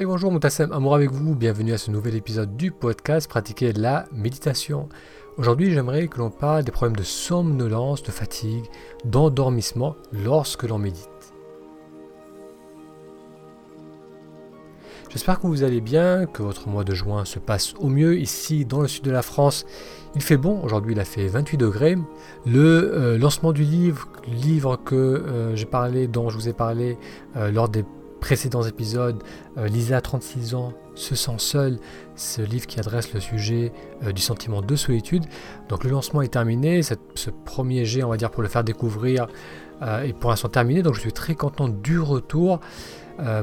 Et bonjour Moutassem, amour avec vous, bienvenue à ce nouvel épisode du podcast Pratiquer la méditation. Aujourd'hui j'aimerais que l'on parle des problèmes de somnolence, de fatigue, d'endormissement lorsque l'on médite. J'espère que vous allez bien, que votre mois de juin se passe au mieux. Ici, dans le sud de la France, il fait bon. Aujourd'hui, il a fait 28 degrés. Le euh, lancement du livre, livre que euh, j'ai parlé, dont je vous ai parlé euh, lors des précédents épisodes, euh, Lisa, 36 ans, se sent seule, ce livre qui adresse le sujet euh, du sentiment de solitude. Donc le lancement est terminé, ce premier jet, on va dire, pour le faire découvrir, euh, est pour l'instant terminé. Donc je suis très content du retour.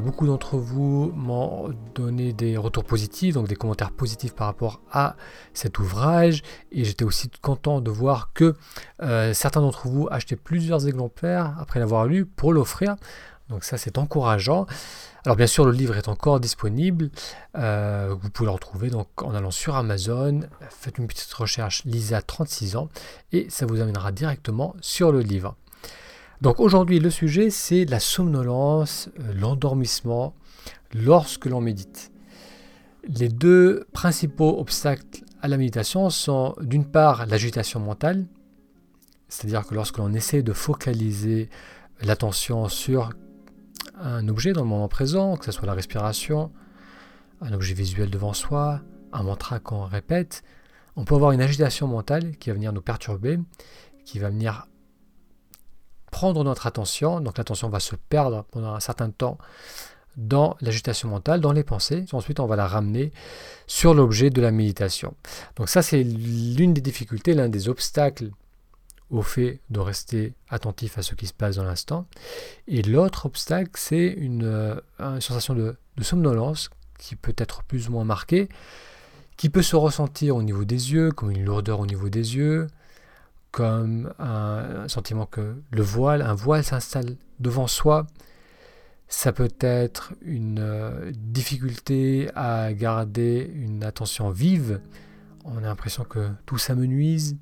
beaucoup d'entre vous m'ont donné des retours positifs, donc des commentaires positifs par rapport à cet ouvrage. Et j'étais aussi content de voir que certains d'entre vous achetaient plusieurs exemplaires après l'avoir lu pour l'offrir. Donc ça c'est encourageant. Alors bien sûr le livre est encore disponible. Euh, vous pouvez le retrouver donc en allant sur Amazon. Faites une petite recherche Lisa 36 ans et ça vous amènera directement sur le livre. Donc aujourd'hui le sujet c'est la somnolence, euh, l'endormissement lorsque l'on médite. Les deux principaux obstacles à la méditation sont d'une part l'agitation mentale, c'est-à-dire que lorsque l'on essaie de focaliser l'attention sur un objet dans le moment présent, que ce soit la respiration, un objet visuel devant soi, un mantra qu'on répète, on peut avoir une agitation mentale qui va venir nous perturber, qui va venir prendre notre attention, donc l'attention va se perdre pendant un certain temps dans l'agitation mentale, dans les pensées. Ensuite, on va la ramener sur l'objet de la méditation. Donc ça, c'est l'une des difficultés, l'un des obstacles au fait de rester attentif à ce qui se passe dans l'instant. Et l'autre obstacle, c'est une, euh, sensation de, somnolence qui peut être plus ou moins marquée, qui peut se ressentir au niveau des yeux, comme une lourdeur au niveau des yeux, comme un, sentiment que le voile, un voile s'installe devant soi. Ça peut être une euh, difficulté à garder une attention vive. On a l'impression que tout s'amenuise,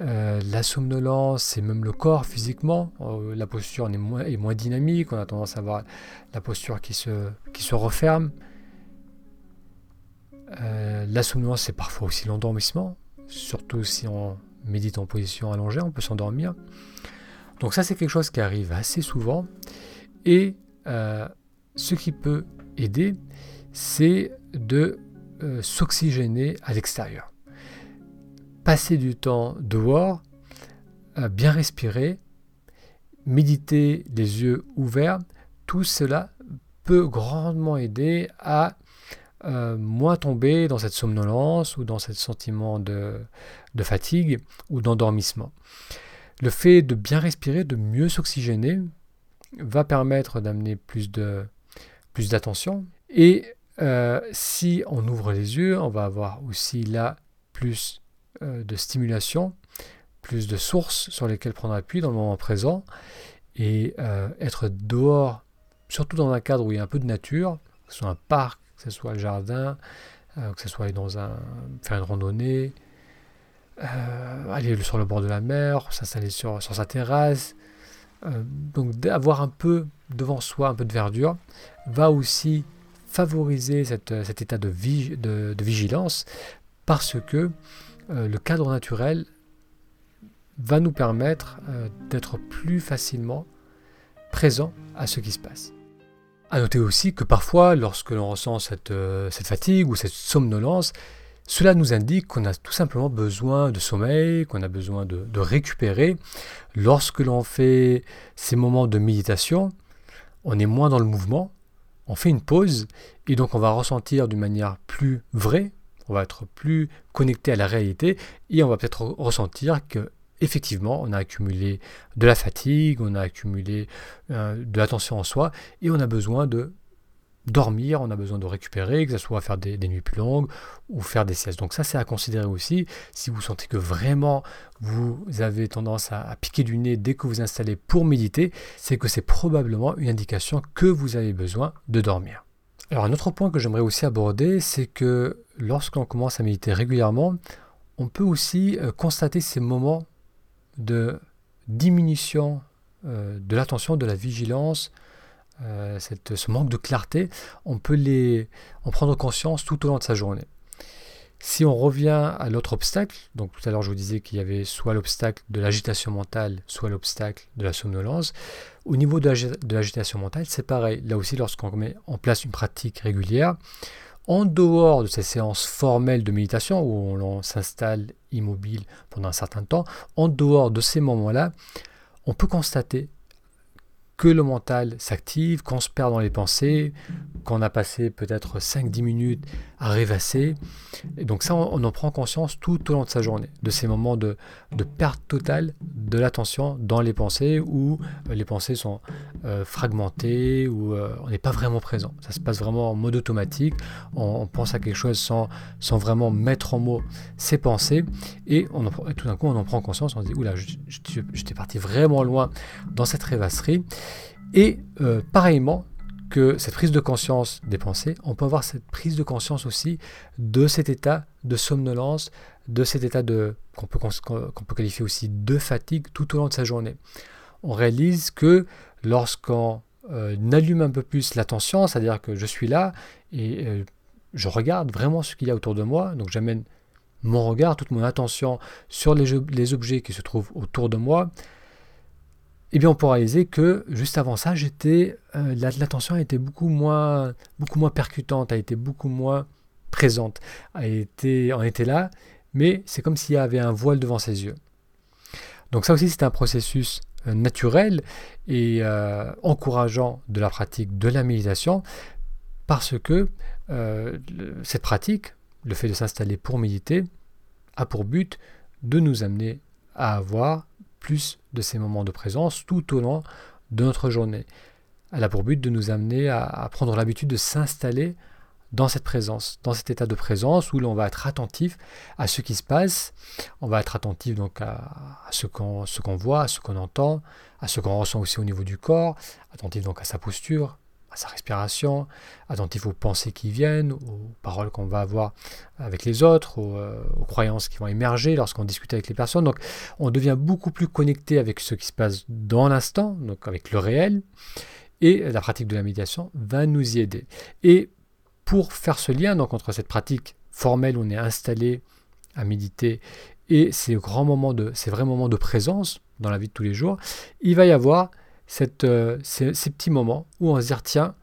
euh, la somnolence et même le corps physiquement, euh, la posture est moins, dynamique, on a tendance à avoir la posture qui se, qui se referme. Euh, la somnolence, c'est parfois aussi l'endormissement, surtout si on médite en position allongée, on peut s'endormir. Donc ça, c'est quelque chose qui arrive assez souvent. Et ce qui peut aider, c'est de s'oxygéner à l'extérieur passer du temps dehors, bien respirer, méditer les yeux ouverts, tout cela peut grandement aider à euh, moins tomber dans cette somnolence ou dans ce sentiment de, fatigue ou d'endormissement. Le fait de bien respirer, de mieux s'oxygéner, va permettre d'amener plus d'attention. Et euh, si on ouvre les yeux, on va avoir aussi là plus de stimulation, plus de sources sur lesquelles prendre appui dans le moment présent, et euh, être dehors, surtout dans un cadre où il y a un peu de nature, que ce soit un parc, que ce soit le jardin, euh, que ce soit aller dans un, faire une randonnée, aller sur le bord de la mer, s'installer sur, sa terrasse. donc d'avoir un peu devant soi, un peu de verdure, va aussi favoriser cet état de, vigilance parce que euh, le cadre naturel va nous permettre euh, d'être plus facilement présent à ce qui se passe. A noter aussi que parfois, lorsque l'on ressent cette, euh, fatigue ou cette somnolence, cela nous indique qu'on a tout simplement besoin de sommeil, qu'on a besoin de, de récupérer. Lorsque l'on fait ces moments de méditation, on est moins dans le mouvement, on fait une pause et donc on va ressentir d'une manière plus vraie, on va être plus connecté à la réalité et on va peut-être ressentir que effectivement on a accumulé de la fatigue, on a accumulé euh, de l'attention en soi et on a besoin de dormir, on a besoin de récupérer, que ce soit faire des, nuits plus longues ou faire des siestes. Donc ça c'est à considérer aussi si vous sentez que vraiment vous avez tendance à, à piquer du nez dès que vous installez pour méditer, c'est que c'est probablement une indication que vous avez besoin de dormir. Alors un autre point que j'aimerais aussi aborder, c'est que lorsqu'on commence à méditer régulièrement, on peut aussi euh, constater ces moments de diminution euh, de l'attention, de la vigilance, ce manque de clarté, on peut les, en prendre conscience tout au long de sa journée. Si on revient à l'autre obstacle, donc tout à l'heure je vous disais qu'il y avait soit l'obstacle de l'agitation mentale, soit l'obstacle de la somnolence, au niveau de l'agitation mentale, c'est pareil. Là aussi, lorsqu'on met en place une pratique régulière, en dehors de ces séances formelles de méditation où on s'installe immobile pendant un certain temps, en dehors de ces moments-là, on peut constater que le mental s'active, qu'on se perd dans les pensées, qu'on a passé peut-être 5-10 minutes à rêvasser. Et donc ça, on, en prend conscience tout au long de sa journée, de ces moments de, perte totale de l'attention dans les pensées, où euh, les pensées sont euh, fragmentées, où euh, on n'est pas vraiment présent. Ça se passe vraiment en mode automatique, on, pense à quelque chose sans, vraiment mettre en mots ses pensées, et, tout d'un coup, on en prend conscience, on se dit, oula, j'étais parti vraiment loin dans cette rêvasserie. Et pareillement, que cette prise de conscience des pensées, on peut avoir cette prise de conscience aussi de cet état de somnolence, de cet état de qu'on peut, peut qualifier aussi de fatigue tout au long de sa journée. On réalise que lorsqu'on euh, allume un peu plus l'attention, c'est-à-dire que je suis là et euh, je regarde vraiment ce qu'il y a autour de moi, donc j'amène mon regard, toute mon attention sur les objets qui se trouvent autour de moi, eh bien on peut réaliser que juste avant ça, euh, l'attention a été beaucoup moins, beaucoup moins percutante, a été beaucoup moins présente, a été, était là, mais c'est comme s'il y avait un voile devant ses yeux. Donc ça aussi c'est un processus euh, naturel et euh, encourageant de la pratique de la méditation parce que cette pratique, le fait de s'installer pour méditer, a pour but de nous amener à avoir plus de ces moments de présence tout au long de notre journée. Elle a pour but de nous amener à, prendre l'habitude de s'installer dans cette présence, dans cet état de présence où l'on va être attentif à ce qui se passe, on va être attentif donc à, ce qu'on voit, à ce qu'on entend, à ce qu'on ressent aussi au niveau du corps, attentif donc à sa posture, à sa respiration, attentif aux pensées qui viennent, aux paroles qu'on va avoir avec les autres, euh, aux, croyances qui vont émerger lorsqu'on discute avec les personnes. Donc on devient beaucoup plus connecté avec ce qui se passe dans l'instant, donc avec le réel, et la pratique de la méditation va nous y aider. Et pour faire ce lien donc, entre cette pratique formelle où on est installé à méditer et ces grands moments de, ces vrais moments de présence dans la vie de tous les jours, il va y avoir cette, euh, ces, petits moments où on se dire tiens,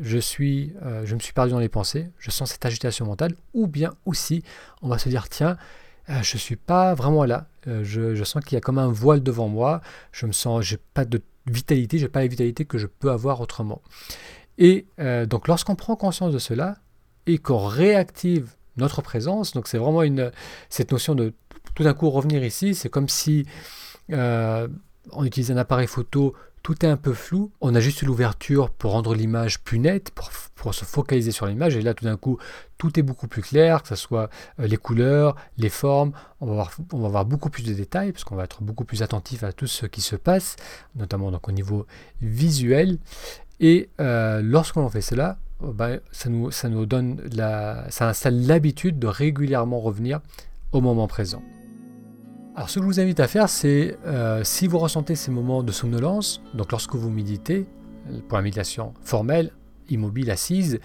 je, suis, euh, je me suis perdu dans les pensées, je sens cette agitation mentale, ou bien aussi on va se dire tiens, euh, je ne suis pas vraiment là, je, je, sens qu'il y a comme un voile devant moi, je me sens, j'ai pas de vitalité, j'ai pas la vitalité que je peux avoir autrement. Et donc lorsqu'on prend conscience de cela et qu'on réactive notre présence, donc c'est vraiment une, cette notion de tout d'un coup revenir ici, c'est comme si on utilise un appareil photo tout est un peu flou. On a juste l'ouverture pour rendre l'image plus nette, pour, se focaliser sur l'image. Et là, tout d'un coup, tout est beaucoup plus clair, que ce soit euh, les couleurs, les formes. On va, avoir beaucoup plus de détails, parce qu'on va être beaucoup plus attentif à tout ce qui se passe, notamment donc, au niveau visuel. Et euh, lorsqu'on fait cela, oh, ben, ça, nous, ça nous donne la, ça installe l'habitude de régulièrement revenir au moment présent. Alors ce que je vous invite à faire, c'est euh, si vous ressentez ces moments de somnolence, donc lorsque vous méditez, pour la méditation formelle, immobile, assise,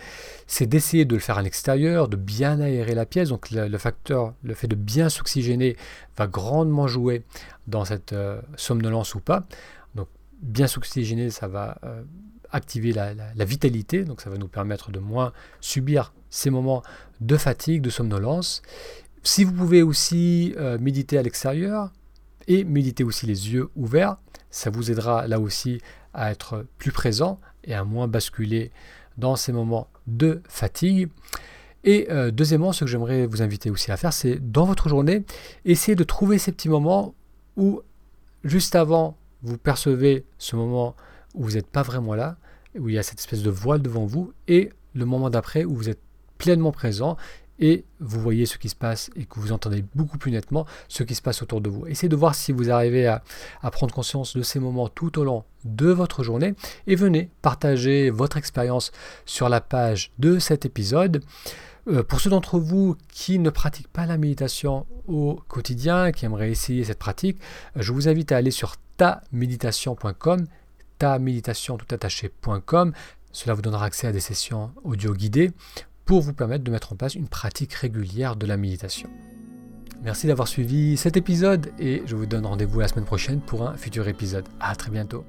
c'est d'essayer de le faire à l'extérieur, de bien aérer la pièce. Donc le, facteur, le fait de bien s'oxygéner va grandement jouer dans cette euh, somnolence ou pas. Donc bien s'oxygéner, ça va euh, activer la, vitalité, donc ça va nous permettre de moins subir ces moments de fatigue, de somnolence. Si vous pouvez aussi euh, méditer à l'extérieur et méditer aussi les yeux ouverts, ça vous aidera là aussi à être plus présent et à moins basculer dans ces moments de fatigue. Et euh, deuxièmement, ce que j'aimerais vous inviter aussi à faire, c'est dans votre journée, essayer de trouver ces petits moments où juste avant, vous percevez ce moment où vous n'êtes pas vraiment là, où il y a cette espèce de voile devant vous, et le moment d'après où vous êtes pleinement présent et vous voyez ce qui se passe et que vous entendez beaucoup plus nettement ce qui se passe autour de vous. Essayez de voir si vous arrivez à, prendre conscience de ces moments tout au long de votre journée et venez partager votre expérience sur la page de cet épisode. Euh, pour ceux d'entre vous qui ne pratiquent pas la méditation au quotidien, qui aimeraient essayer cette pratique, je vous invite à aller sur taméditation.com kméditation.com. Cela vous donnera accès à des sessions audio guidées pour vous permettre de mettre en place une pratique régulière de la méditation. Merci d'avoir suivi cet épisode et je vous donne rendez-vous la semaine prochaine pour un futur épisode. À très bientôt.